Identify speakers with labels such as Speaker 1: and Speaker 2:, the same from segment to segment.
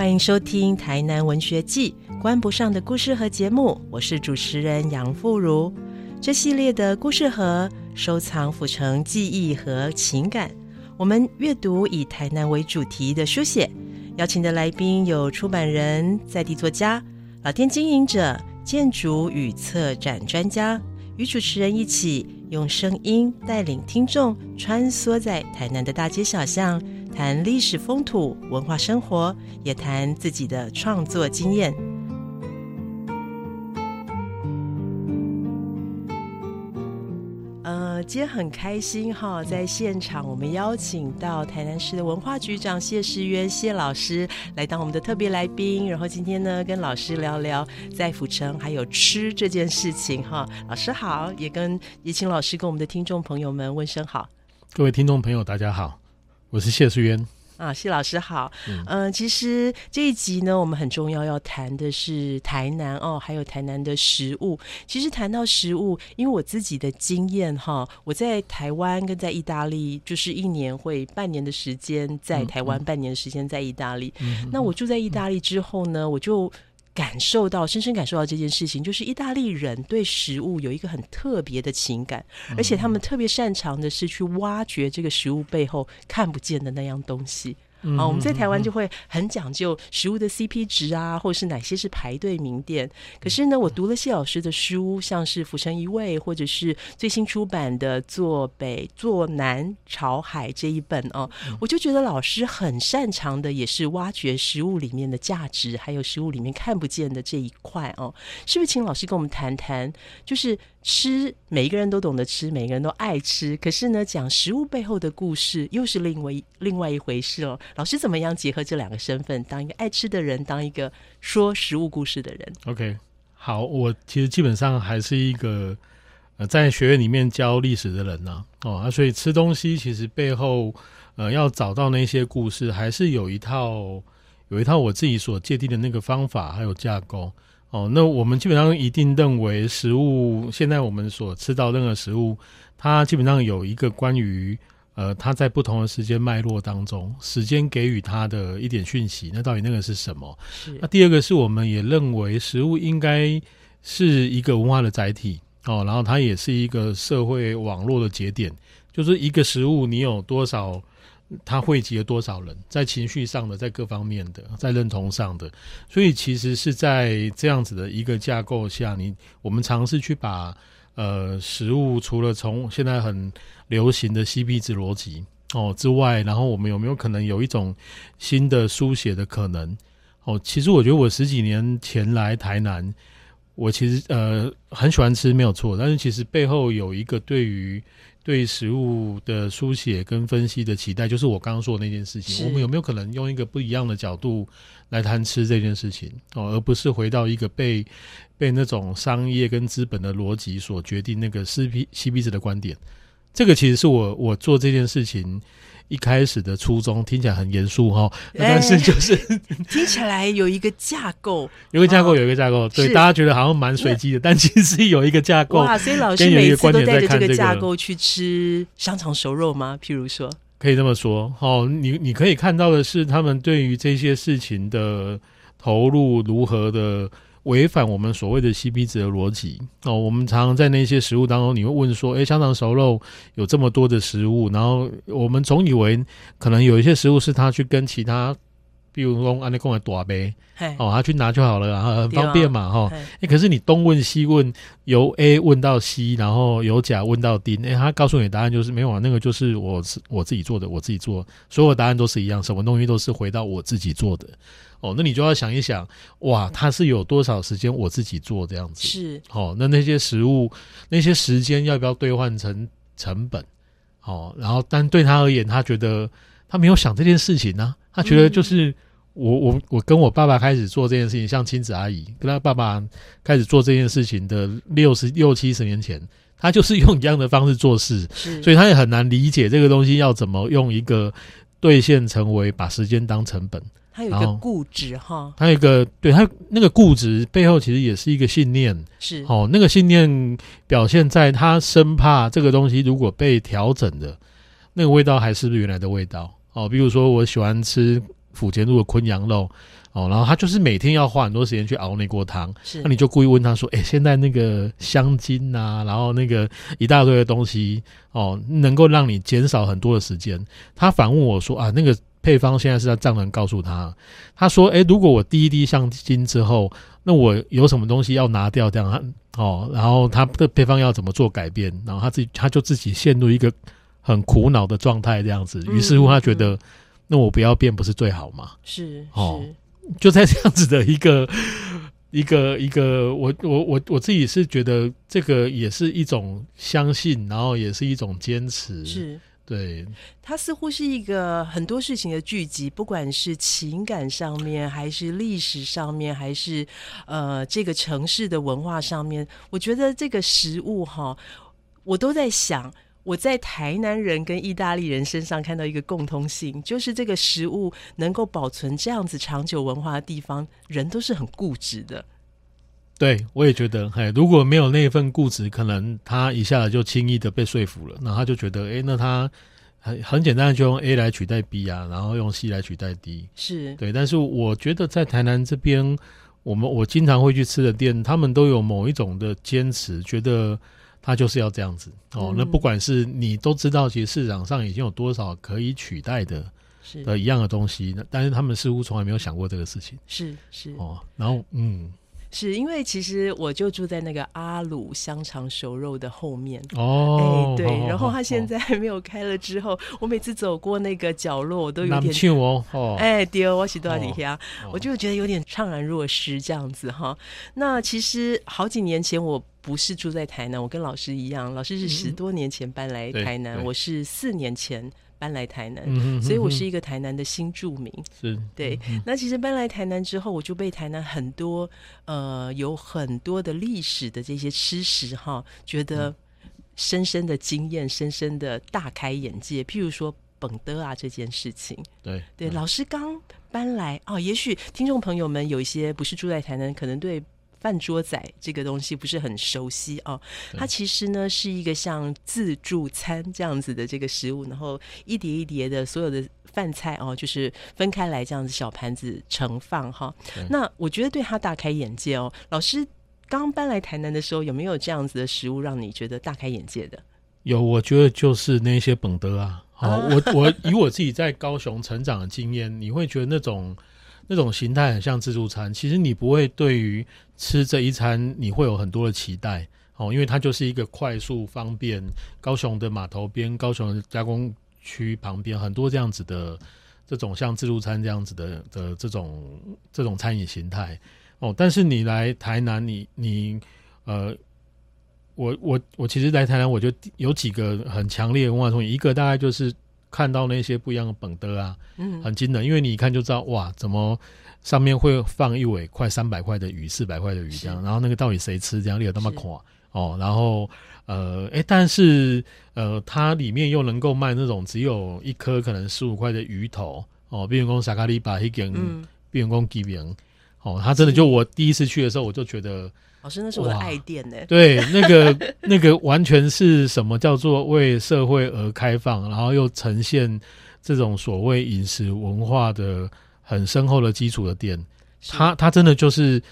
Speaker 1: 欢迎收听《台南文学季》关不上的故事盒节目，我是主持人杨富如。这系列的故事盒收藏府城记忆和情感，我们阅读以台南为主题的书写。邀请的来宾有出版人、在地作家、老店经营者、建筑与策展专家，与主持人一起用声音带领听众穿梭在台南的大街小巷。谈历史风土文化生活，也谈自己的创作经验。呃，今天很开心哈，在现场我们邀请到台南市的文化局长谢时渊谢老师来当我们的特别来宾，然后今天呢跟老师聊聊在府城还有吃这件事情哈。老师好，也跟也请老师跟我们的听众朋友们问声好。
Speaker 2: 各位听众朋友，大家好。我是谢淑渊
Speaker 1: 啊，谢老师好。嗯，其实这一集呢，我们很重要要谈的是台南哦，还有台南的食物。其实谈到食物，因为我自己的经验哈，我在台湾跟在意大利，就是一年会半年的时间在台湾，半年的时间在意大利。那我住在意大利之后呢，我就。感受到，深深感受到这件事情，就是意大利人对食物有一个很特别的情感，而且他们特别擅长的是去挖掘这个食物背后看不见的那样东西。啊，我们在台湾就会很讲究食物的 CP 值啊，或者是哪些是排队名店。可是呢，我读了谢老师的书，像是《浮城一味》，或者是最新出版的《坐北坐南朝海》这一本哦，我就觉得老师很擅长的也是挖掘食物里面的价值，还有食物里面看不见的这一块哦。是不是请老师跟我们谈谈？就是。吃，每一个人都懂得吃，每个人都爱吃。可是呢，讲食物背后的故事，又是另外另外一回事哦。老师怎么样结合这两个身份，当一个爱吃的人，当一个说食物故事的人
Speaker 2: ？OK，好，我其实基本上还是一个呃，在学院里面教历史的人呢。哦，啊，所以吃东西其实背后呃，要找到那些故事，还是有一套有一套我自己所界定的那个方法还有架构。哦，那我们基本上一定认为食物，现在我们所吃到任何食物，它基本上有一个关于呃，它在不同的时间脉络当中，时间给予它的一点讯息，那到底那个是什么？
Speaker 1: 是。
Speaker 2: 那第二个是我们也认为食物应该是一个文化的载体哦，然后它也是一个社会网络的节点，就是一个食物你有多少。它汇集了多少人，在情绪上的，在各方面的，在认同上的，所以其实是在这样子的一个架构下，你我们尝试去把呃食物除了从现在很流行的 CP 值逻辑哦之外，然后我们有没有可能有一种新的书写的可能？哦，其实我觉得我十几年前来台南，我其实呃很喜欢吃没有错，但是其实背后有一个对于。对食物的书写跟分析的期待，就是我刚刚说的那件事情。我们有没有可能用一个不一样的角度来谈吃这件事情哦，而不是回到一个被被那种商业跟资本的逻辑所决定那个 C P C P 值的观点？这个其实是我我做这件事情。一开始的初衷听起来很严肃哈，但是就是
Speaker 1: 听起来有一个架构，
Speaker 2: 有个架构，有一个架构，对大家觉得好像蛮随机的，但其实有一个架构。
Speaker 1: 哇，所以老师每一次都带着这个架构去吃香肠熟肉吗？譬如说，
Speaker 2: 可以这么说哦。你你可以看到的是，他们对于这些事情的投入如何的。违反我们所谓的 CP 值的逻辑。哦，我们常常在那些食物当中，你会问说：“诶，香肠熟肉有这么多的食物，然后我们总以为可能有一些食物是他去跟其他，比如说安利贡的大杯，哦，他去拿就好了，然后很方便嘛，哈。诶，可是你东问西问，由 A 问到 C，然后由甲问到 D，诶，他告诉你答案就是没有啊，那个就是我是我自己做的，我自己做，所有答案都是一样，什么东西都是回到我自己做的。哦，那你就要想一想，哇，他是有多少时间我自己做这样子？
Speaker 1: 是，
Speaker 2: 哦，那那些食物，那些时间要不要兑换成成本？哦，然后，但对他而言，他觉得他没有想这件事情呢。他觉得就是我我我跟我爸爸开始做这件事情，像亲子阿姨跟他爸爸开始做这件事情的六十六七十年前，他就是用一样的方式做事，所以他也很难理解这个东西要怎么用一个兑现成为把时间当成本。
Speaker 1: 他有一个固执哈，
Speaker 2: 他有一个对他那个固执背后其实也是一个信念，
Speaker 1: 是。
Speaker 2: 哦，那个信念表现在他生怕这个东西如果被调整的，那个味道还是原来的味道哦。比如说我喜欢吃府前路的昆羊肉哦，然后他就是每天要花很多时间去熬那锅汤，
Speaker 1: 是
Speaker 2: 那你就故意问他说：“哎、现在那个香精啊，然后那个一大堆的东西哦，能够让你减少很多的时间。”他反问我说：“啊，那个配方现在是在丈人告诉他。”他说：“哎、如果我滴一滴香精之后，那我有什么东西要拿掉？这样他哦，然后他的配方要怎么做改变？然后他自己他就自己陷入一个很苦恼的状态，这样子。于是乎，他觉得、那我不要变不是最好吗？
Speaker 1: 是
Speaker 2: 哦
Speaker 1: 是
Speaker 2: 就在这样子的一个 一个一个，我我我我自己是觉得这个也是一种相信，然后也是一种坚持，
Speaker 1: 是。
Speaker 2: 对
Speaker 1: 它似乎是一个很多事情的聚集，不管是情感上面，还是历史上面，还是呃这个城市的文化上面，我觉得这个食物哈，我都在想。我在台南人跟意大利人身上看到一个共通性，就是这个食物能够保存这样子长久文化的地方，人都是很固执的。
Speaker 2: 对，我也觉得，嘿，如果没有那份固执，可能他一下子就轻易的被说服了，那他就觉得，哎，那他很很简单的就用 A 来取代 B 啊，然后用 C 来取代 D，
Speaker 1: 是
Speaker 2: 对，但是我觉得在台南这边，我们我经常会去吃的店，他们都有某一种的坚持，觉得他就是要这样子哦。
Speaker 1: 嗯
Speaker 2: 那不管是你都知道，其实市场上已经有多少可以取代的
Speaker 1: 是
Speaker 2: 的一样的东西，那但是他们似乎从来没有想过这个事情
Speaker 1: 是是
Speaker 2: 哦。然后嗯，
Speaker 1: 是因为其实我就住在那个阿鲁香肠熟肉的后面。
Speaker 2: 哦
Speaker 1: 哎，，对，然后他现。
Speaker 2: 好
Speaker 1: 在 没有开了之后，我每次走过那个角落，我都有点
Speaker 2: 庆哦，哦，
Speaker 1: 哎，丢我喜多底下，
Speaker 2: 哦
Speaker 1: 我就觉得有点怅然若失这样子哈。那其实好几年前我不是住在台南，我跟老师一样，老师是十多年前搬来台南，
Speaker 2: 对
Speaker 1: 我是四年前搬来台南，
Speaker 2: 嗯哼
Speaker 1: 所以我是一个台南的新住民。
Speaker 2: 是
Speaker 1: 对，那其实搬来台南之后，我就被台南很多呃有很多的历史的这些吃食哈，觉
Speaker 2: 嗯
Speaker 1: 得深深的惊艳，深深的大开眼界。譬如说本德啊这件事情，
Speaker 2: 对
Speaker 1: 对，老师刚搬来哦，也许听众朋友们有一些不是住在台南，可能对。饭桌仔这个东西不是很熟悉哦，它其实呢是一个像自助餐这样子的这个食物，然后一碟一碟的所有的饭菜哦，就是分开来这样子小盘子盛放哈
Speaker 2: 对。
Speaker 1: 那我觉得对他大开眼界哦。老师刚搬来台南的时候，有没有这样子的食物让你觉得大开眼界的？
Speaker 2: 有，我觉得就是那些本德啊。好、
Speaker 1: 啊
Speaker 2: 我我以我自己在高雄成长的经验，你会觉得那种那种形态很像自助餐。其实你不会对于吃这一餐你会有很多的期待哦，因为它就是一个快速方便。高雄的码头边、高雄的加工区旁边很多这样子的这种像自助餐这样子的的这种这种餐饮形态哦。但是你来台南，你你呃。我我我其实来台南，我就有几个很强烈的文化冲击。一个大概就是看到那些不一样的本德啊，
Speaker 1: 嗯，
Speaker 2: 很惊人，因为你一看就知道哇，怎么上面会放一尾快三百块的鱼、四百块的鱼这样，然后那个到底谁吃这样，你有那么
Speaker 1: 是。
Speaker 2: 垮哦，然后呃，哎，但是呃，它里面又能够卖那种只有一颗可能十五块的鱼头哦，比如说萨卡利巴一根，
Speaker 1: 嗯，
Speaker 2: 比如说吉饼哦，它真的就我第一次去的时候，我就觉得。
Speaker 1: 老师那是我的爱店呢。
Speaker 2: 对，那个 那个完全是什么叫做为社会而开放，然后又呈现这种所谓饮食文化的很深厚的基础的店。
Speaker 1: 是
Speaker 2: 它它真的就是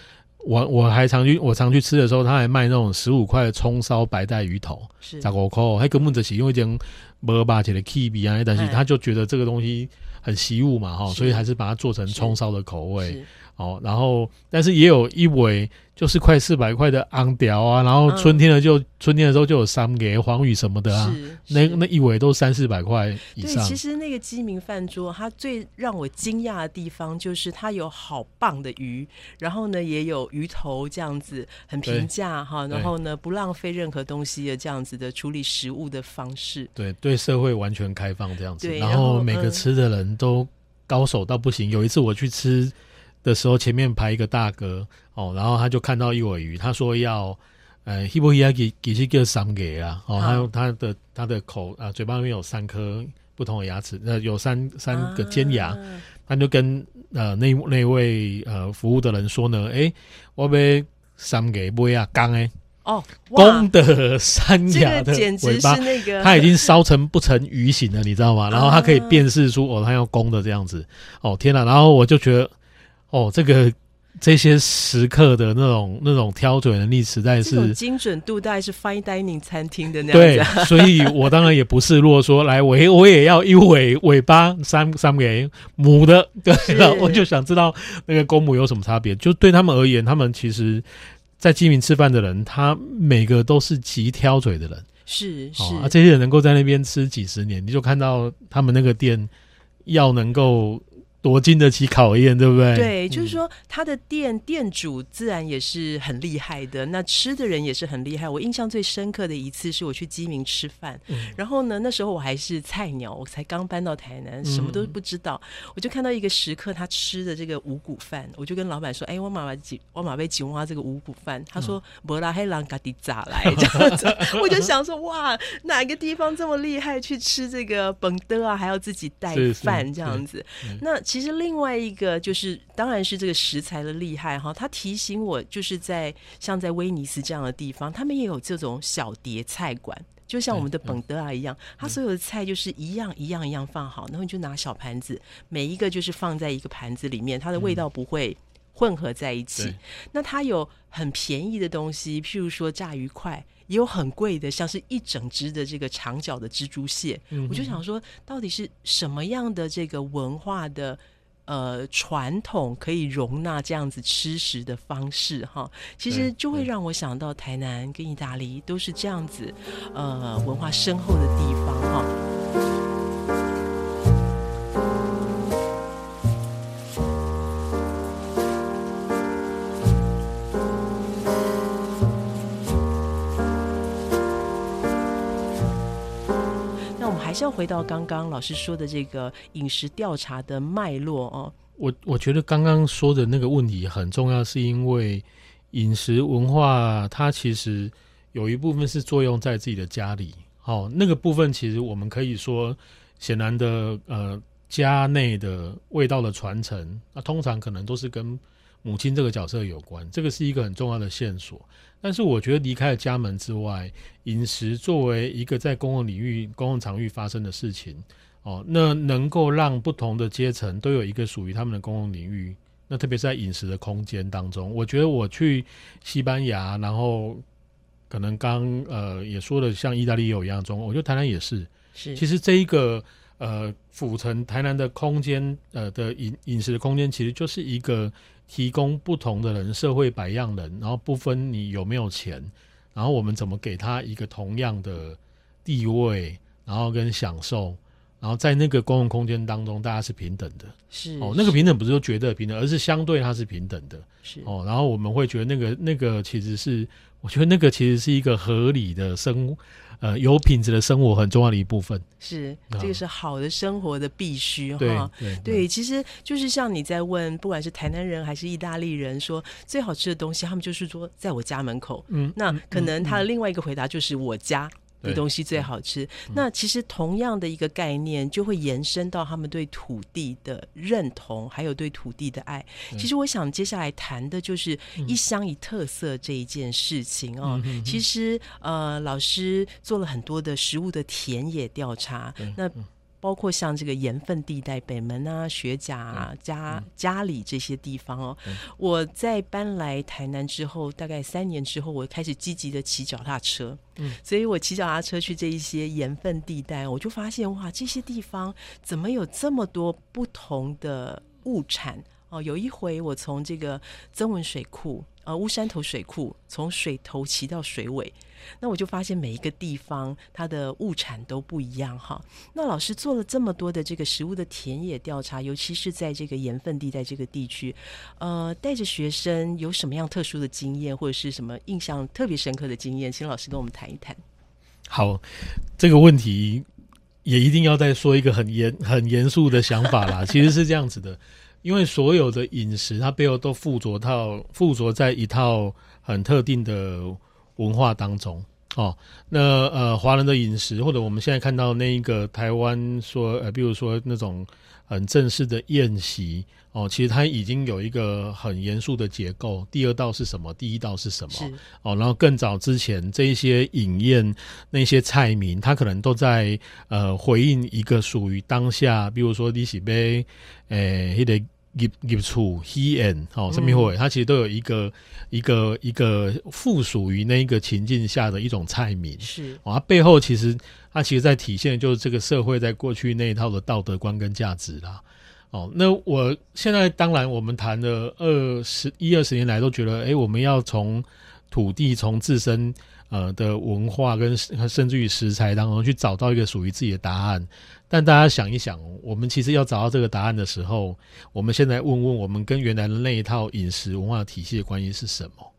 Speaker 2: 我我还常去我常去吃的时候，他还卖那种十五块的葱烧白带鱼头，
Speaker 1: 是
Speaker 2: 十五块，还根本就是因为这种没把起的 K B 啊，但是
Speaker 1: 哎
Speaker 2: 他就觉得这个东西很习物嘛哈，所以还是把它做成葱烧的口味。哦，然后但是也有一尾就是快四百块的昂屌啊，然后春天的就、春天的时候就有三给黄鱼什么的啊，那那一尾都三四百块以上对，
Speaker 1: 其。实那个鸡鸣饭桌，它最让我惊讶的地方就是它有好棒的鱼，然后呢也有鱼头这样子很平价哈，然后呢不浪费任何东西的这样子的处理食物的方式。
Speaker 2: 对对，社会完全开放这样子，然
Speaker 1: 后
Speaker 2: 后每个
Speaker 1: 嗯
Speaker 2: 吃的人都高手到不行。有一次我去吃的时候，前面排一个大哥哦，然后他就看到一尾鱼，他说要呃 h i p o h i a k 其实叫三个啊，哦，
Speaker 1: 好
Speaker 2: 他用他的他的口啊嘴巴里面有三颗不同的牙齿，呃有三三个尖牙，
Speaker 1: 啊
Speaker 2: 他就跟呃那那位呃服务的人说呢，哎，我被三个买啊刚哎，
Speaker 1: 哦，
Speaker 2: 公的山
Speaker 1: 这
Speaker 2: 崖的尾巴，
Speaker 1: 那个
Speaker 2: 它已经烧成不成鱼形了，你知道吗？然后它可以辨识出哦，它要公的这样子。哦，天哪！然后我就觉得，哦，这个这些食客的那种那种挑嘴能力实在是。
Speaker 1: 精准度大概是 fine dining 餐厅的那
Speaker 2: 对
Speaker 1: 样子。，
Speaker 2: 所以我当然也不示弱，说 来我也我也要一尾尾巴三三给母的，对了，我就想知道那个公母有什么差别。就对他们而言，他们其实，在鸡鸣吃饭的人，他每个都是极挑嘴的人。
Speaker 1: 是是、
Speaker 2: 哦，啊，这些人能够在那边吃几十年，你就看到他们那个店要能够多经得起考验，对不对？
Speaker 1: 对，就是
Speaker 2: 嗯
Speaker 1: 说他的店店主自然也是很厉害的，那吃的人也是很厉害。我印象最深刻的一次是我去鸡鸣吃饭，
Speaker 2: 嗯
Speaker 1: 然后呢，那时候我还是菜鸟，我才刚搬到台南，什么都不知道，我就看到一个食客他吃的这个五谷饭，我就跟老板说：“哎，我妈妈几我马被几挖这个五谷饭。”他说：“伯拉黑狼嘎迪咋来这样子。”我就想说：“哇，哪个地方这么厉害，去吃这个本的啊，还要自己带饭这样子？”
Speaker 2: 嗯
Speaker 1: 那其实另外一个就是，当然是这个食材的厉害哈。他提醒我，就是在像在威尼斯这样的地方，他们也有这种小碟菜馆。就像我们的本德啊一样，它所有的菜就是一样一样一样放好，然后你就拿小盘子，每一个就是放在一个盘子里面，它的味道不会混合在一起。
Speaker 2: 对
Speaker 1: 那它有很便宜的东西，譬如说炸鱼块，也有很贵的，像是一整只的这个长脚的蜘蛛蟹。我就想说，到底是什么样的这个文化的？呃，传统可以容纳这样子吃食的方式哈，其实就会让我想到台南跟意大利都是这样子，呃，文化深厚的地方哈。是要回到刚刚老师说的这个饮食调查的脉络哦。
Speaker 2: 我我觉得刚刚说的那个问题很重要，是因为饮食文化它其实有一部分是作用在自己的家里，哦，那个部分其实我们可以说，显然的呃家内的味道的传承，那通常可能都是跟母亲这个角色有关，这个是一个很重要的线索。但是我觉得离开了家门之外，饮食作为一个在公共领域、公共场域发生的事情，哦，那能够让不同的阶层都有一个属于他们的公共领域。那特别是在饮食的空间当中，我觉得我去西班牙，然后可能刚呃也说的像意大利也有一样中，我觉得台南也是。
Speaker 1: 是，
Speaker 2: 其实这一个呃府城台南的空间呃的饮饮食的空间，其实就是一个提供不同的人社会百样人，然后不分你有没有钱，然后我们怎么给他一个同样的地位，然后跟享受。然后在那个公共空间当中，大家是平等的
Speaker 1: 是
Speaker 2: 哦。那个平等不是说绝对平等，而是相对它是平等的
Speaker 1: 是
Speaker 2: 哦。然后我们会觉得那个那个其实是，我觉得那个其实是一个合理的生呃有品质的生活很重要的一部分。
Speaker 1: 是，
Speaker 2: 啊
Speaker 1: 这个是好的生活的必须
Speaker 2: 对
Speaker 1: 哈。
Speaker 2: 对
Speaker 1: 对，其实就是像你在问，不管是台南人还是意大利人，说最好吃的东西，他们就是说在我家门口。
Speaker 2: 嗯，
Speaker 1: 那
Speaker 2: 嗯
Speaker 1: 可能他的
Speaker 2: 嗯
Speaker 1: 另外一个回答就是我家。的东西最好吃。那其实同样的一个概念，就会延伸到他们对土地的认同，还有对土地的爱。其实我想接下来谈的就是一乡一特色这一件事情哦。
Speaker 2: 嗯
Speaker 1: 其实呃，老师做了很多的食物的田野调查，那。包括像这个盐分地带，北门啊、学甲啊、家家里这些地方哦。我在搬来台南之后，大概三年之后，我开始积极的骑脚踏车。嗯，所以我骑脚踏车去这一些盐分地带，我就发现哇，这些地方怎么有这么多不同的物产哦？有一回我从这个曾文水库。呃，乌山头水库从水头骑到水尾，那我就发现每一个地方它的物产都不一样哈。那老师做了这么多的这个食物的田野调查，尤其是在这个盐分地带这个地区，呃，带着学生有什么样特殊的经验，或者是什么印象特别深刻的经验，请老师跟我们谈一谈。
Speaker 2: 好，这个问题也一定要再说一个很严很严肃的想法啦。其实是这样子的。因为所有的饮食，它背后都附着套附着在一套很特定的文化当中。哦，那呃，华人的饮食，或者我们现在看到那一个台湾说，呃，比如说那种很正式的宴席，哦，其实它已经有一个很严肃的结构。第二道是什么？第一道是什么？哦，然后更早之前这一些饮宴那些菜名，它可能都在呃回应一个属于当下，比如说你喜杯，诶，还得。Give to he and 哦，生命会，它其实都有一个一个一个附属于那一个情境下的一种菜名，
Speaker 1: 是
Speaker 2: 哦，它背后其实它其实在体现就是这个社会在过去那一套的道德观跟价值啦。哦，那我现在当然我们谈了二十一二十年来都觉得，哎，我们要从土地从自身。呃的文化跟甚至于食材当中去找到一个属于自己的答案，但大家想一想，我们其实要找到这个答案的时候，我们现在问问我们跟原来的那一套饮食文化体系的关系是什么？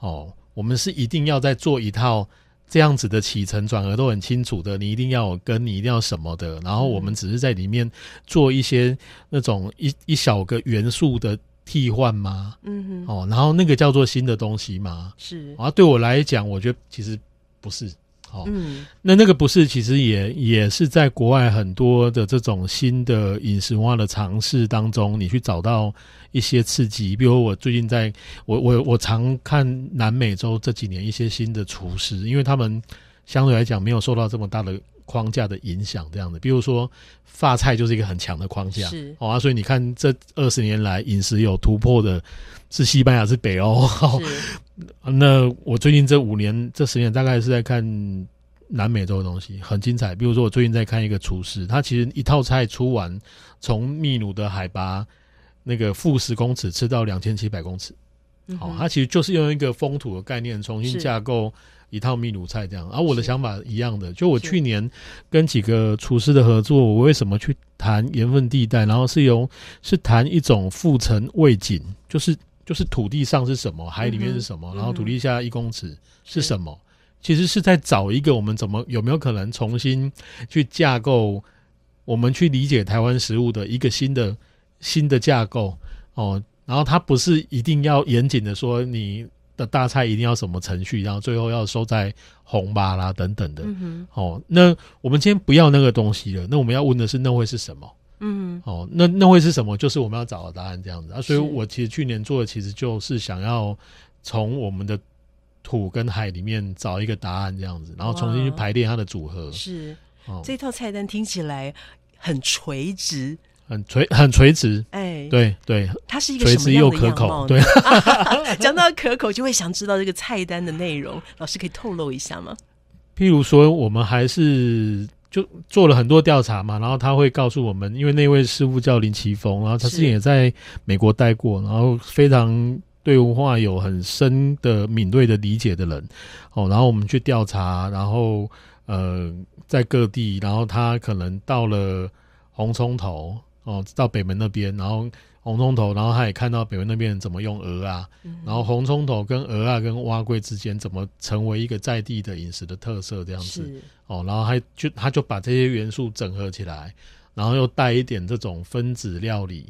Speaker 2: 哦，我们是一定要在做一套这样子的起承转合都很清楚的，你一定要有根，你一定要什么的，然后我们只是在里面做一些那种一一小个元素的。替换吗？嗯哼，哦，然后那个叫做新的东西吗？
Speaker 1: 是
Speaker 2: 啊，对我来讲，我觉得其实不是。哦，嗯，那那个不是，其实也也是在国外很多的这种新的饮食文化的尝试当中，你去找到一些刺激。比如我最近在，我我我常看南美洲这几年一些新的厨师，因为他们相对来讲没有受到这么大的。框架的影响这样的，比如说发菜就是一个很强的框架，
Speaker 1: 是
Speaker 2: 哦啊，所以你看这二十年来饮食有突破的，是西班牙是北欧。那我最近这五年这十年大概是在看南美洲的东西，很精彩。比如说我最近在看一个厨师，他其实一套菜出完，从秘鲁的海拔那个负十公尺吃到两千七百公尺，好，他其实就是用一个风土的概念重新架构。一套秘鲁菜这样，而我的想法一样的，就我去年跟几个厨师的合作，我为什么去谈盐分地带，然后是由是谈一种复层味景，就是就是土地上是什么，海里面是什么，然后土地下一公尺是什么，其实是在找一个我们怎么有没有可能重新去架构，我们去理解台湾食物的一个新的新的架构哦，然后它不是一定要严谨的说你。的大菜一定要什么程序，然后最后要收在红吧啦等等的。哦，那我们今天不要那个东西了。那我们要问的是，那会是什么？嗯，哦，那那会是什么？就是我们要找的答案这样子啊。所以我其实去年做的，其实就是想要从我们的土跟海里面找一个答案这样子，然后重新去排列它的组合。
Speaker 1: 是，这套菜单听起来很垂直。
Speaker 2: 很垂很垂直，哎，对对，
Speaker 1: 它是一个垂直
Speaker 2: 又可口，对。
Speaker 1: 讲到可口，就会想知道这个菜单的内容，老师可以透露一下吗？
Speaker 2: 譬如说，我们还是就做了很多调查嘛，然后他会告诉我们，因为那位师傅叫林奇峰，然后他之前也在美国待过，然后非常对文化有很深的敏锐的理解的人，哦，然后我们去调查，然后呃，在各地，然后他可能到了红葱头。哦，到北门那边，然后红葱头，然后他也看到北门那边怎么用鹅啊，然后红葱头跟鹅啊跟蛙龟之间怎么成为一个在地的饮食的特色这样子。哦，然后还就他就把这些元素整合起来，然后又带一点这种分子料理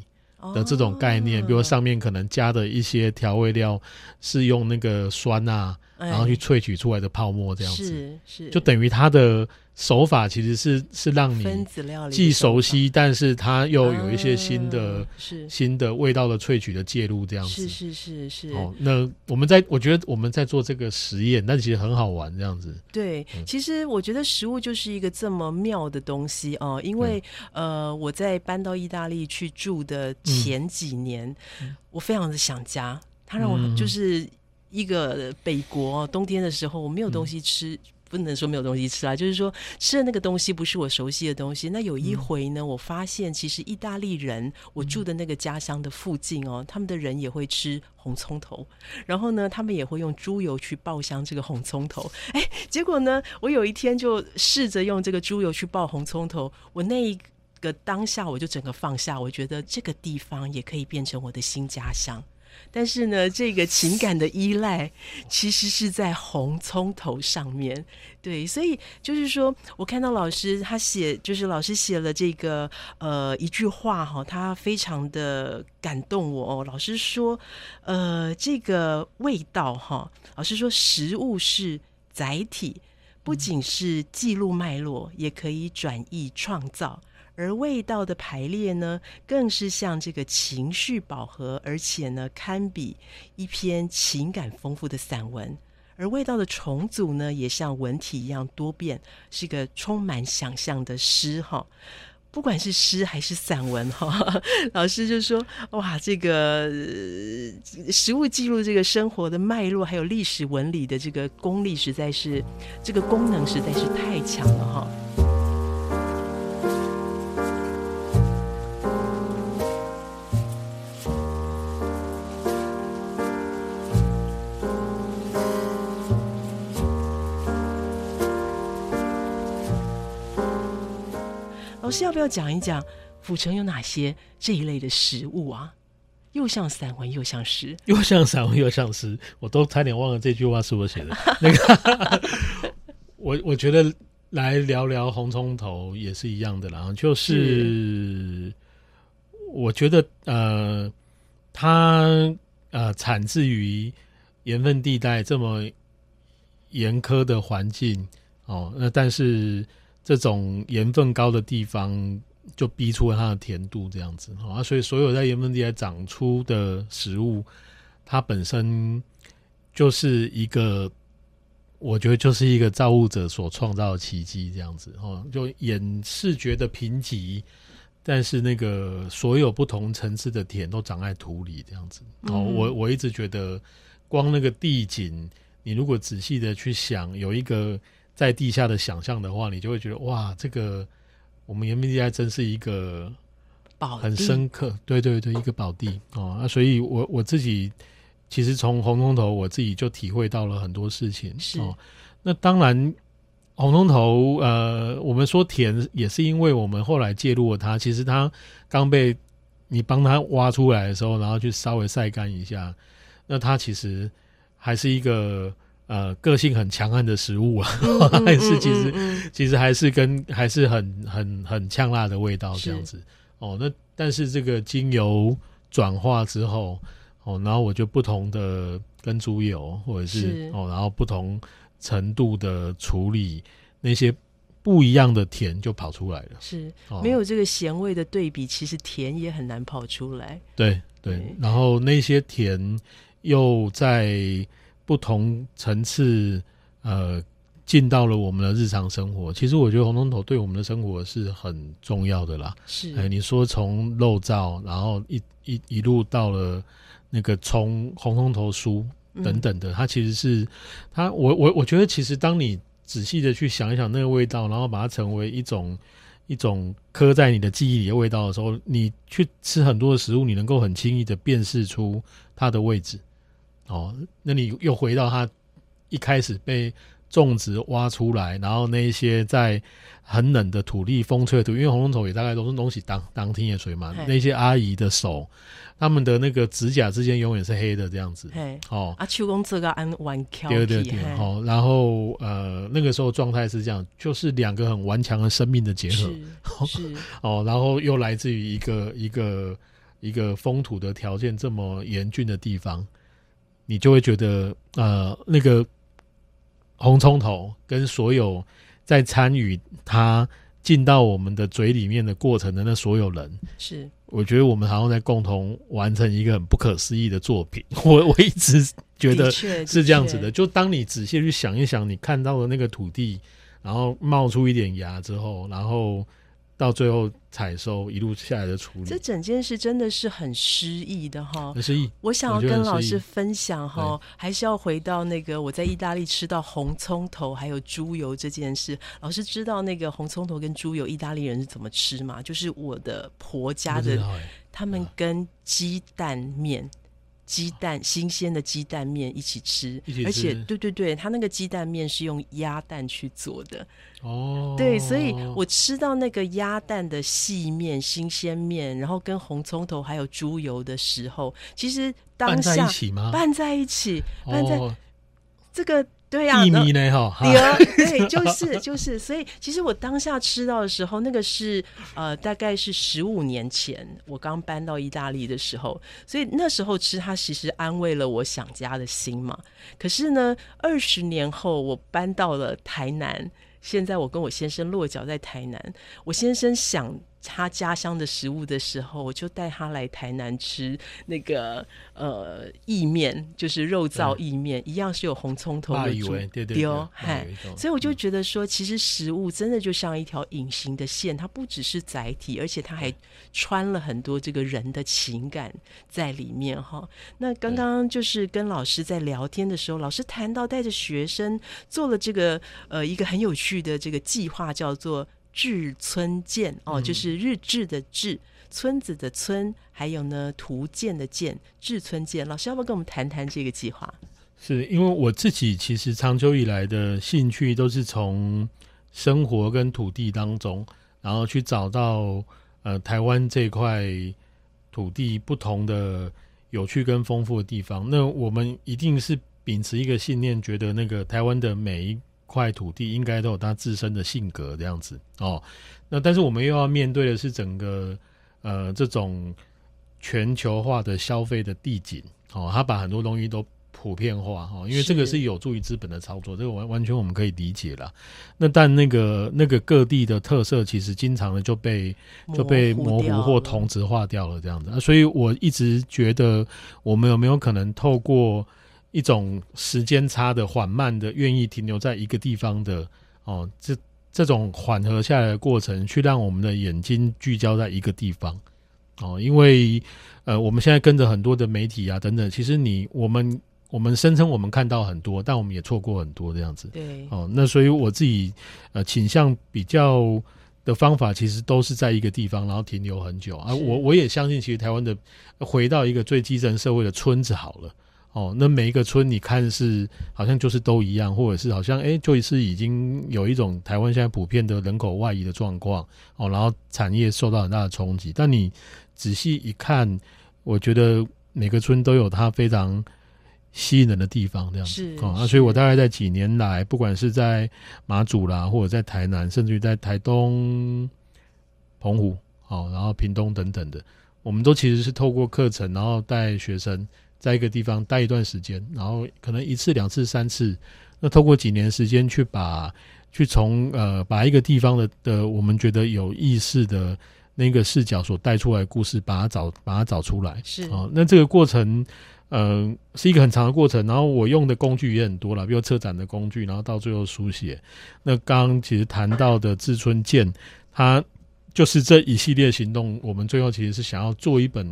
Speaker 2: 的这种概念，比如上面可能加的一些调味料是用那个酸啊，然后去萃取出来的泡沫这样子，
Speaker 1: 是是，
Speaker 2: 就等于它的。手法其实是是让你既熟悉，但是它又有一些新的、是。新的味道的萃取的介入，这样子。
Speaker 1: 是是是是。
Speaker 2: 哦，那我们在我觉得我们在做这个实验，但其实很好玩，这样子。
Speaker 1: 对，其实我觉得食物就是一个这么妙的东西哦，因为呃，我在搬到意大利去住的前几年，我非常的想家，它让我就是一个北国冬天的时候，我没有东西吃。不能说没有东西吃啊，就是说吃的那个东西不是我熟悉的东西。那有一回呢，我发现其实意大利人，我住的那个家乡的附近哦，他们的人也会吃红葱头，然后呢，他们也会用猪油去爆香这个红葱头。哎，结果呢，我有一天就试着用这个猪油去爆红葱头，我那一个当下我就整个放下，我觉得这个地方也可以变成我的新家乡。但是呢，这个情感的依赖其实是在红葱头上面，对，所以就是说我看到老师他写，就是老师写了这个呃一句话哈，他非常的感动我哦。老师说，呃，这个味道哈，老师说食物是载体，不仅是记录脉络，也可以转译创造。而味道的排列呢，更是像这个情绪饱和，而且呢，堪比一篇情感丰富的散文。而味道的重组呢，也像文体一样多变，是个充满想象的诗哈。不管是诗还是散文哈，老师就说哇，这个食物记录这个生活的脉络，还有历史文理的这个功力，实在是这个功能实在是太强了哈。师要不要讲一讲府城有哪些这一类的食物啊？又像散文又像诗，
Speaker 2: 又像散文又像诗，我都差点忘了这句话是我写的。那个，我我觉得来聊聊红葱头也是一样的啦，就是我觉得呃，它呃产自于盐分地带这么严苛的环境哦，那但是。这种盐分高的地方，就逼出了它的甜度这样子啊，所以所有在盐分地带长出的食物，它本身就是一个，我觉得就是一个造物者所创造的奇迹这样子哦，就眼视觉的贫瘠，但是那个所有不同层次的甜都长在土里这样子哦，我我一直觉得，光那个地景，你如果仔细的去想，有一个。在地下的想象的话，你就会觉得哇，这个我们延平地还真是一个
Speaker 1: 宝
Speaker 2: 很深刻，对对对，一个宝地哦。那所以，我我自己其实从红通头，我自己就体会到了很多事情哦。那当然，红通头呃，我们说甜，也是因为我们后来介入了它。其实它刚被你帮它挖出来的时候，然后去稍微晒干一下，那它其实还是一个。呃，个性很强悍的食物啊，还是其实其实还是跟还是很很很呛辣的味道这样子哦。那但是这个精油转化之后哦，然后我就不同的跟猪油或者是哦，然后不同程度的处理那些不一样的甜就跑出来了。
Speaker 1: 是没有这个咸味的对比，其实甜也很难跑出来。
Speaker 2: 对对，然后那些甜又在。不同层次，呃，进到了我们的日常生活。其实我觉得红葱头对我们的生活是很重要的啦。
Speaker 1: 是，
Speaker 2: 哎，你说从肉燥，然后一一一路到了那个葱红葱头酥等等的，它其实是它。我我我觉得，其实当你仔细的去想一想那个味道，然后把它成为一种一种刻在你的记忆里的味道的时候，你去吃很多的食物，你能够很轻易的辨识出它的位置。哦，那你又回到他一开始被种植挖出来，然后那一些在很冷的土地、风吹的土，因为红龙头也大概都是东西当当天也水嘛，那些阿姨的手，他们的那个指甲之间永远是黑的这样子。
Speaker 1: 哦，啊，秋公这个安顽强，
Speaker 2: 对对对，哦，然后呃，那个时候状态是这样，就是两个很顽强的生命的结
Speaker 1: 合，是。
Speaker 2: 哦，然后又来自于一个一个一个风土的条件这么严峻的地方。你就会觉得，呃，那个红葱头跟所有在参与它进到我们的嘴里面的过程的那所有人，
Speaker 1: 是
Speaker 2: 我觉得我们好像在共同完成一个很不可思议的作品。我我一直觉得是这样子的。就当你仔细去想一想，你看到的那个土地，然后冒出一点芽之后，然后。到最后采收一路下来的处理，
Speaker 1: 这整件事真的是很诗意的哈。
Speaker 2: 诗意，
Speaker 1: 我想要跟老师分享哈，还是要回到那个我在意大利吃到红葱头还有猪油这件事。老师知道那个红葱头跟猪油意大利人是怎么吃吗？就是我的婆家的，他们跟鸡蛋面。鸡蛋新鲜的鸡蛋面一起吃，而且对对对，他那个鸡蛋面是用鸭蛋去做的
Speaker 2: 哦。
Speaker 1: 对，所以我吃到那个鸭蛋的细面、新鲜面，然后跟红葱头还有猪油的时候，其实当下
Speaker 2: 拌在一起吗？
Speaker 1: 拌在一起，拌在这个对呀，
Speaker 2: 薏米呢？哈，
Speaker 1: 对，就是就是，所以其实我当下吃到的时候，那个是呃，大概是十五年前我刚搬到意大利的时候，所以那时候吃它其实安慰了我想家的心嘛。可是呢，二十年后我搬到了台南，现在我跟我先生落脚在台南，我先生想。他家乡的食物的时候，我就带他来台南吃那个呃意面，就是肉燥意面，一样是有红葱头的猪。
Speaker 2: 丢，
Speaker 1: 嗨，所以我就觉得说，其实食物真的就像一条隐形的线，它不只是载体，而且它还穿了很多这个人的情感在里面哈。那刚刚就是跟老师在聊天的时候，老师谈到带着学生做了这个呃一个很有趣的这个计划，叫做。志村健哦，就是日志的志，村子的村，还有呢图鉴的鉴，志村健老师要不要跟我们谈谈这个计划？
Speaker 2: 是因为我自己其实长久以来的兴趣都是从生活跟土地当中，然后去找到呃台湾这块土地不同的有趣跟丰富的地方。那我们一定是秉持一个信念，觉得那个台湾的每一。块土地应该都有它自身的性格这样子。哦，那但是我们又要面对的是整个呃这种全球化的消费的地景。哦，它把很多东西都普遍化。哈，因为这个是有助于资本的操作，这个完完全我们可以理解了。那但那个那个各地的特色其实经常的就被就被模糊或同质化掉了这样子，所以我一直觉得我们有没有可能透过。一种时间差的缓慢的，愿意停留在一个地方的哦，这这种缓和下来的过程，去让我们的眼睛聚焦在一个地方哦，因为呃，我们现在跟着很多的媒体啊等等，其实你我们我们声称我们看到很多，但我们也错过很多这样子。
Speaker 1: 对
Speaker 2: 哦，那所以我自己呃倾向比较的方法，其实都是在一个地方，然后停留很久啊。我我也相信，其实台湾的回到一个最基层社会的村子好了。哦，那每一个村你看是好像就是都一样，或者是好像哎，就是已经有一种台湾现在普遍的人口外移的状况哦，然后产业受到很大的冲击。但你仔细一看，我觉得每个村都有它非常吸引人的地方，这样子哦。那所以我大概在几年来，不管是在马祖啦，或者在台南，甚至于在台东、澎湖哦，然后屏东等等的，我们都其实是透过课程，然后带学生。在一个地方待一段时间，然后可能一次、两次、三次，那透过几年时间去把，去从呃把一个地方的的我们觉得有意思的那个视角所带出来故事，把它找把它找出来。
Speaker 1: 是
Speaker 2: 啊，那这个过程，嗯，是一个很长的过程。然后我用的工具也很多了，比如策展的工具，然后到最后书写。那刚刚其实谈到的志春健，他就是这一系列行动，我们最后其实是想要做一本。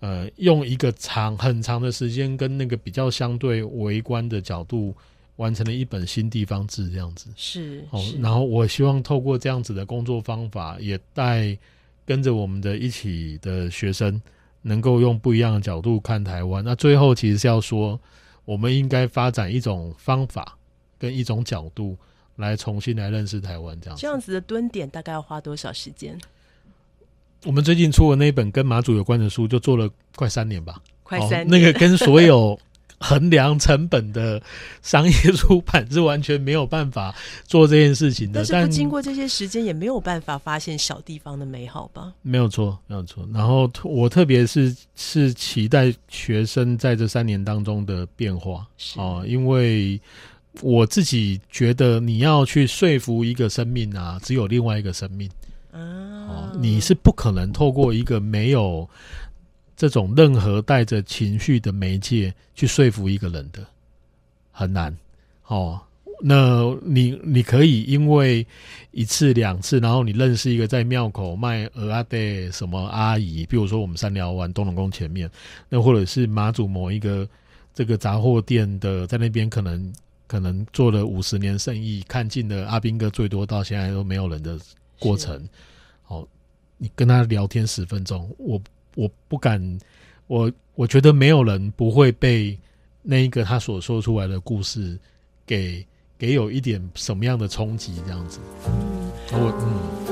Speaker 2: 呃，用一个长很长的时间跟那个比较相对围观的角度，完成了一本新地方志这样子。
Speaker 1: 是
Speaker 2: 哦，然后我希望透过这样子的工作方法，也带跟着我们的一起的学生，能够用不一样的角度看台湾。那最后其实是要说，我们应该发展一种方法跟一种角度，来重新来认识台湾这样。
Speaker 1: 这样子的蹲点大概要花多少时间？
Speaker 2: 我们最近出的那本跟马祖有关的书，就做了快三年吧。
Speaker 1: 快三年，
Speaker 2: 那个跟所有衡量成本的商业出版是完全没有办法做这件事情的。
Speaker 1: 但是不经过这些时间，也没有办法发现小地方的美好吧？
Speaker 2: 没有错，没有错。然后我特别是是期待学生在这三年当中的变化哦，因为我自己觉得你要去说服一个生命啊，只有另外一个生命。哦，你是不可能透过一个没有这种任何带着情绪的媒介去说服一个人的，很难。哦，那你你可以因为一次两次，然后你认识一个在庙口卖鹅阿的什么阿姨，比如说我们三寮湾东龙宫前面，那或者是马祖某一个这个杂货店的，在那边可能可能做了五十年生意，看尽了阿兵哥最多到现在都没有人的。过程，好，你跟他聊天十分钟，我我不敢，我我觉得没有人不会被那一个他所说出来的故事给给有一点什么样的冲击，这样子，嗯，我嗯。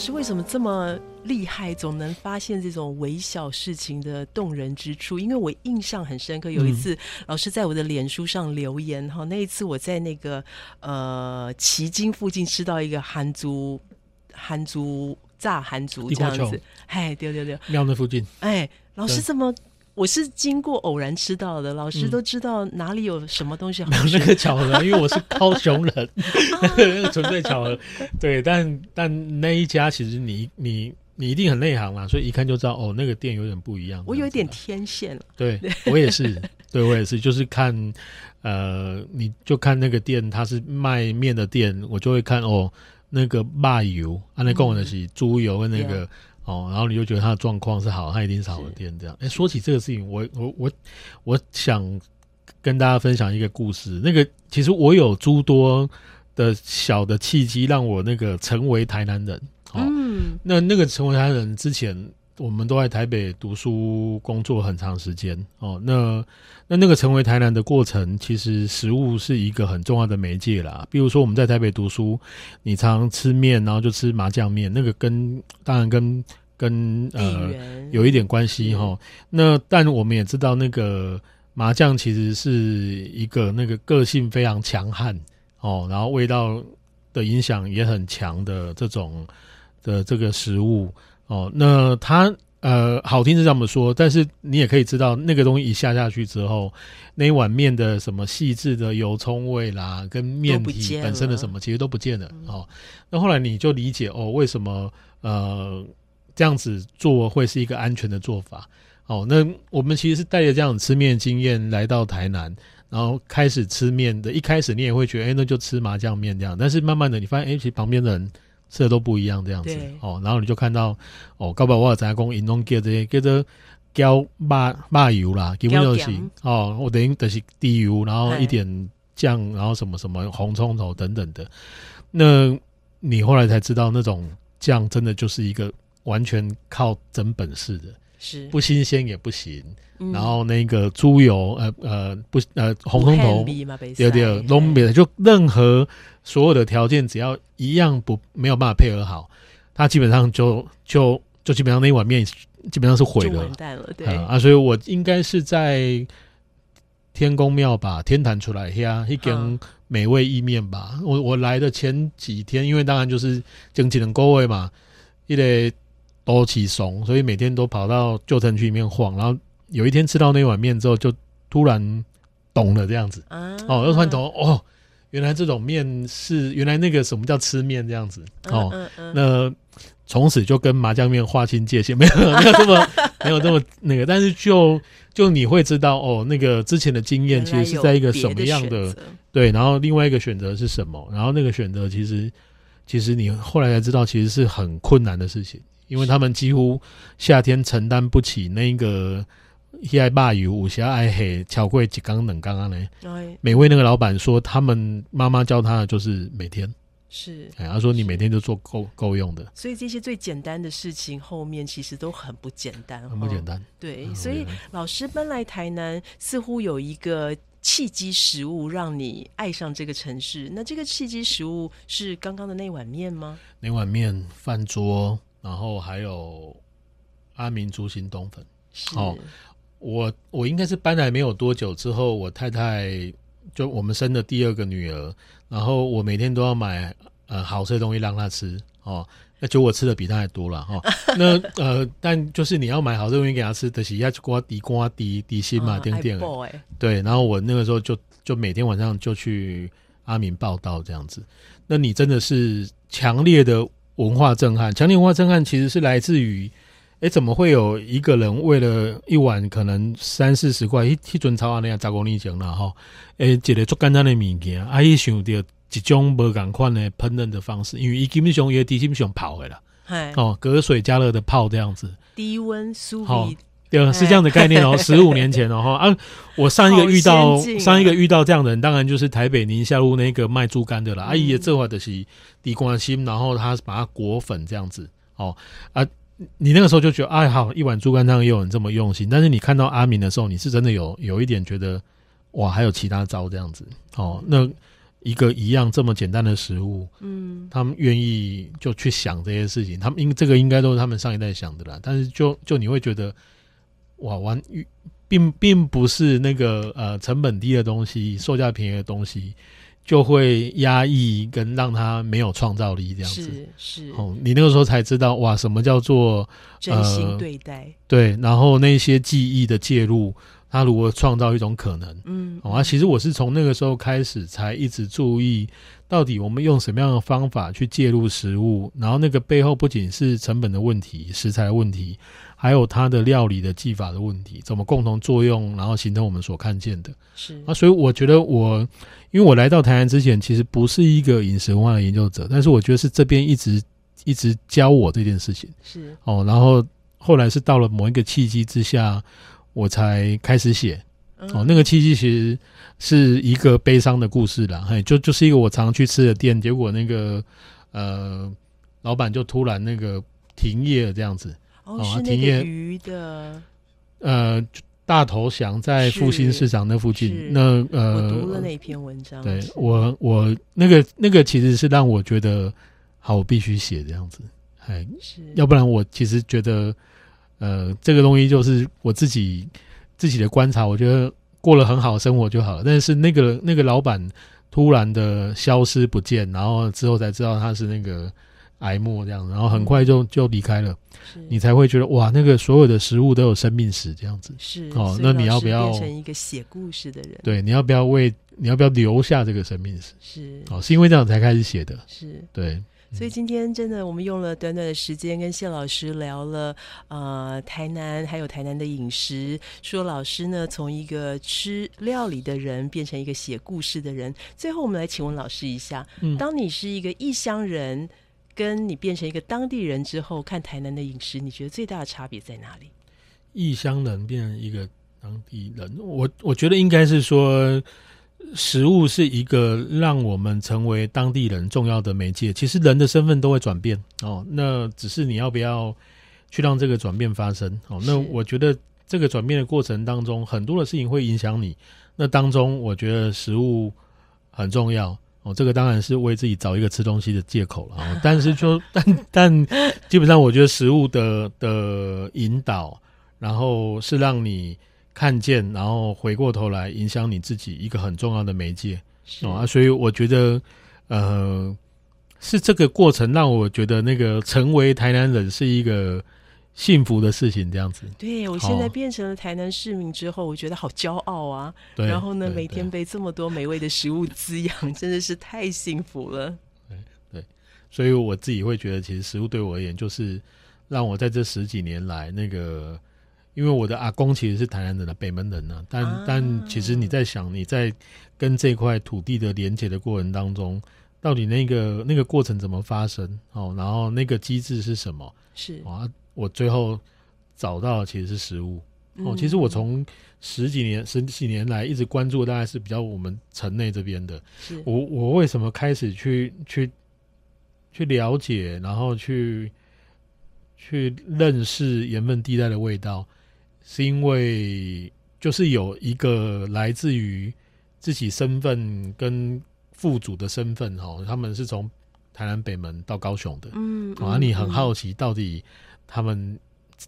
Speaker 1: 师为什么这么厉害，总能发现这种微小事情的动人之处？因为我印象很深刻，有一次老师在我的脸书上留言哈，那一次我在那个呃旗津附近吃到一个韩族韩族炸韩族这样子，哎，对对对，
Speaker 2: 庙那附近，
Speaker 1: 哎，老师怎么？我是经过偶然吃到的，老师都知道哪里有什么东西好吃。
Speaker 2: 那个巧合，因为我是 高雄人，那个纯粹巧合。对，但但那一家其实你你你一定很内行嘛，所以一看就知道哦，那个店有点不一样。
Speaker 1: 我有一点天线了。
Speaker 2: 对，我也是，对我也是，就是看呃，你就看那个店，它是卖面的店，我就会看哦，那个麻油，啊，那供的是猪油跟那个。哦，然后你就觉得他的状况是好，他一定是好的店这样。哎，说起这个事情，我我我我想跟大家分享一个故事。那个其实我有诸多的小的契机，让我那个成为台南人。嗯，那那个成为台南人之前，我们都在台北读书工作很长时间。哦，那那那个成为台南的过程，其实食物是一个很重要的媒介啦。比如说我们在台北读书，你常吃面，然后就吃麻酱面，那个跟当然跟跟呃有一点关系哈，那但我们也知道那个麻酱其实是一个那个个性非常强悍哦，然后味道的影响也很强的这种的这个食物哦，那它呃好听是这么说，但是你也可以知道那个东西一下下去之后，那一碗面的什么细致的油葱味啦，跟面体本身的什么其实都不见了哦。那后来你就理解哦，为什么呃。这样子做会是一个安全的做法，哦，那我们其实是带着这样吃面经验来到台南，然后开始吃面的。一开始你也会觉得，哎，那就吃麻酱面这样。但是慢慢的，你发现，哎，其实旁边的人吃的都不一样这样子，哦，然后你就看到，哦，高宝瓦杂工引弄叫这些叫做浇麻麻油啦，基本就是哦，我等于就是低油，然后一点酱，然后什么什么红葱头等等的。那你后来才知道，那种酱真的就是一个。完全靠真本事的，
Speaker 1: 是
Speaker 2: 不新鲜也不行。然后那个猪油，呃呃不呃红葱头，
Speaker 1: 有
Speaker 2: 点弄别的，就任何所有的条件，只要一样不没有办法配合好，它基本上就就就基本上那一碗面基本上是毁了，
Speaker 1: 完蛋了。对
Speaker 2: 啊，所以我应该是在天宫庙吧天坛出来呀，一根美味意面吧。我我来的前几天，因为当然就是经济能够位嘛，一得。都起怂，所以每天都跑到旧城区里面晃。然后有一天吃到那碗面之后，就突然懂了这样子。哦，又突然懂哦，原来这种面是原来那个什么叫吃面这样子。哦，那从此就跟麻酱面划清界限，没有没有这么没有这么那个。但是就就你会知道哦，那个之前的经验其实是在一个什么样的对，然后另外一个选择是什么，然后那个选择其实其实你后来才知道，其实是很困难的事情。因为他们几乎夏天承担不起那个爱霸油武侠爱黑巧贵几缸冷缸啊呢。每位那个老板说，他们妈妈教他的就是每天
Speaker 1: 是，
Speaker 2: 哎，他说你每天就做够够用的。
Speaker 1: 所以这些最简单的事情后面其实都很不简单，
Speaker 2: 很不简单。
Speaker 1: 对，所以老师搬来台南，似乎有一个契机食物让你爱上这个城市。那这个契机食物是刚刚的那碗面吗？
Speaker 2: 那碗面饭桌。然后还有阿明猪心冬粉，
Speaker 1: 哦，
Speaker 2: 我我应该是搬来没有多久之后，我太太就我们生的第二个女儿，然后我每天都要买呃好吃的东西让她吃，哦，那就我吃的比她还多了哈。那呃，但就是你要买好吃东西给她吃，得是要瓜底瓜底底心嘛，点点对。然后我那个时候就就每天晚上就去阿明报道这样子。那你真的是强烈的。文化震撼，强烈文化震撼其实是来自于，哎，怎么会有一个人为了一碗可能三四十块，一一尊炒啊那样十公里前了哈，哎，一个做简单的物件，啊，伊想到一种无共款的烹饪的方式，因为伊基本上也低温上泡的啦，哦，隔水加热的泡这样子，
Speaker 1: 低温酥皮。
Speaker 2: 对，是这样的概念哦。十五年前哦哈啊，我上一个遇到上一个遇到这样的人，当然就是台北宁夏路那个卖猪肝的啦。阿姨这话的是地关心，然后他把它裹粉这样子哦啊，你那个时候就觉得哎好，一碗猪肝汤也有人这么用心。但是你看到阿明的时候，你是真的有有一点觉得哇，还有其他招这样子哦。那一个一样这么简单的食物，嗯，他们愿意就去想这些事情，他们应这个应该都是他们上一代想的啦。但是就就你会觉得，哇，完并并不是那个呃成本低的东西，售价便宜的东西，就会压抑跟让他没有创造力这样子。
Speaker 1: 是是，
Speaker 2: 哦，你那个时候才知道哇，什么叫做
Speaker 1: 真心对待？
Speaker 2: 对，然后那些记忆的介入。他如何创造一种可能？嗯，啊，其实我是从那个时候开始，才一直注意到底我们用什么样的方法去介入食物，然后那个背后不仅是成本的问题、食材问题，还有它的料理的技法的问题，怎么共同作用，然后形成我们所看见的。
Speaker 1: 是
Speaker 2: 啊，所以我觉得我，因为我来到台湾之前，其实不是一个饮食文化的研究者，但是我觉得是这边一直一直教我这件事情。
Speaker 1: 是
Speaker 2: 哦，然后后来是到了某一个契机之下。我才开始写。哦，那个契机其实是一个悲伤的故事啦，嘿，就就是一个我常去吃的店，结果那个呃老板就突然那个停业了这样子。
Speaker 1: 哦，是那个鱼的。
Speaker 2: 呃大头祥在复兴市场那附近，那呃
Speaker 1: 我读了那篇文章，
Speaker 2: 对我我那个那个其实是让我觉得好，我必须写这样子，哎，要不然我其实觉得。呃，这个东西就是我自己自己的观察，我觉得过了很好的生活就好了。但是那个那个老板突然的消失不见，然后之后才知道他是那个癌末这样，然后很快就就离开了。你才会觉得哇，那个所有的食物都有生命史这样子。
Speaker 1: 是
Speaker 2: 哦，那你要不要
Speaker 1: 变成一个写故事的人？
Speaker 2: 对，你要不要为你要不要留下这个生命史？
Speaker 1: 是
Speaker 2: 哦，是因为这样才开始写的。
Speaker 1: 是
Speaker 2: 对。
Speaker 1: 所以今天真的，我们用了短短的时间跟谢老师聊了，呃，台南还有台南的饮食。说老师呢，从一个吃料理的人变成一个写故事的人。最后，我们来请问老师一下：，当你是一个异乡人，跟你变成一个当地人之后，看台南的饮食，你觉得最大的差别在哪里？
Speaker 2: 异乡人变成一个当地人，我我觉得应该是说。食物是一个让我们成为当地人重要的媒介。其实人的身份都会转变哦，那只是你要不要去让这个转变发生哦。那我觉得这个转变的过程当中，很多的事情会影响你。那当中，我觉得食物很重要哦。这个当然是为自己找一个吃东西的借口了。但是就 但但基本上，我觉得食物的的引导，然后是让你。看见，然后回过头来影响你自己一个很重要的媒介是啊，所以我觉得，呃，是这个过程让我觉得那个成为台南人是一个幸福的事情，这样子。
Speaker 1: 对我现在变成了台南市民之后，我觉得好骄傲啊！然后呢，每天被这么多美味的食物滋养，真的是太幸福了。
Speaker 2: 对对，所以我自己会觉得，其实食物对我而言，就是让我在这十几年来那个。因为我的阿公其实是台南人的北门人呢，但但其实你在想你在跟这块土地的连接的过程当中，到底那个那个过程怎么发生哦？然后那个机制是什么？
Speaker 1: 是
Speaker 2: 啊，我最后找到其实是食物哦。其实我从十几年十几年来一直关注，大概是比较我们城内这边的。我我为什么开始去去去了解，然后去去认识盐分地带的味道？是因为就是有一个来自于自己身份跟父祖的身份哈，他们是从台南北门到高雄的，嗯，啊，你很好奇到底他们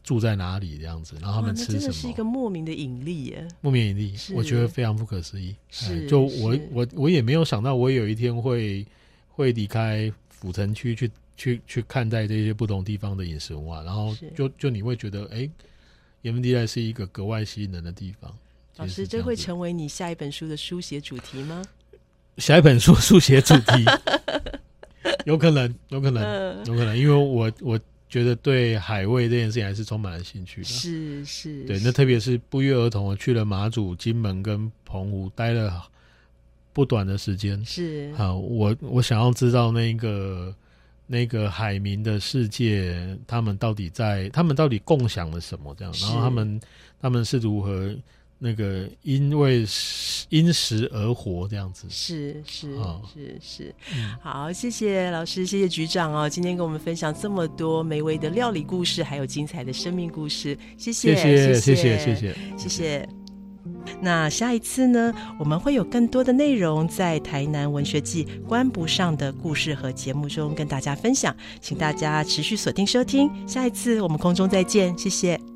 Speaker 2: 住在哪里这样子，然后他们吃什么？
Speaker 1: 是一个莫名的引力耶，
Speaker 2: 莫名引力，我觉得非常不可思议。是，就我我我也没有想到，我有一天会会离开府城区去去去看待这些不同地方的饮食文化，然后就就你会觉得哎。盐分地带是一个格外吸引人的地方。
Speaker 1: 老师，这会成为你下一本书的书写主题吗？
Speaker 2: 下一本书书写主题，有可能，有可能，有可能，因为我我觉得对海味这件事情还是充满了兴趣的。
Speaker 1: 是是，
Speaker 2: 对，那特别是不约而同去了马祖、金门跟澎湖，待了不短的时间。
Speaker 1: 是，
Speaker 2: 好，我我想要知道那个。那个海民的世界，他们到底在？他们到底共享了什么？这样，然后他们他们是如何那个因为因时而活这样子？
Speaker 1: 是是是是，好，谢谢老师，谢谢局长哦，今天跟我们分享这么多美味的料理故事，还有精彩的生命故事，谢谢
Speaker 2: 谢谢谢
Speaker 1: 谢
Speaker 2: 谢谢
Speaker 1: 谢谢。那下一次呢，我们会有更多的内容在台南文学季关不上的故事和节目中跟大家分享，请大家持续锁定收听。下一次我们空中再见，谢谢。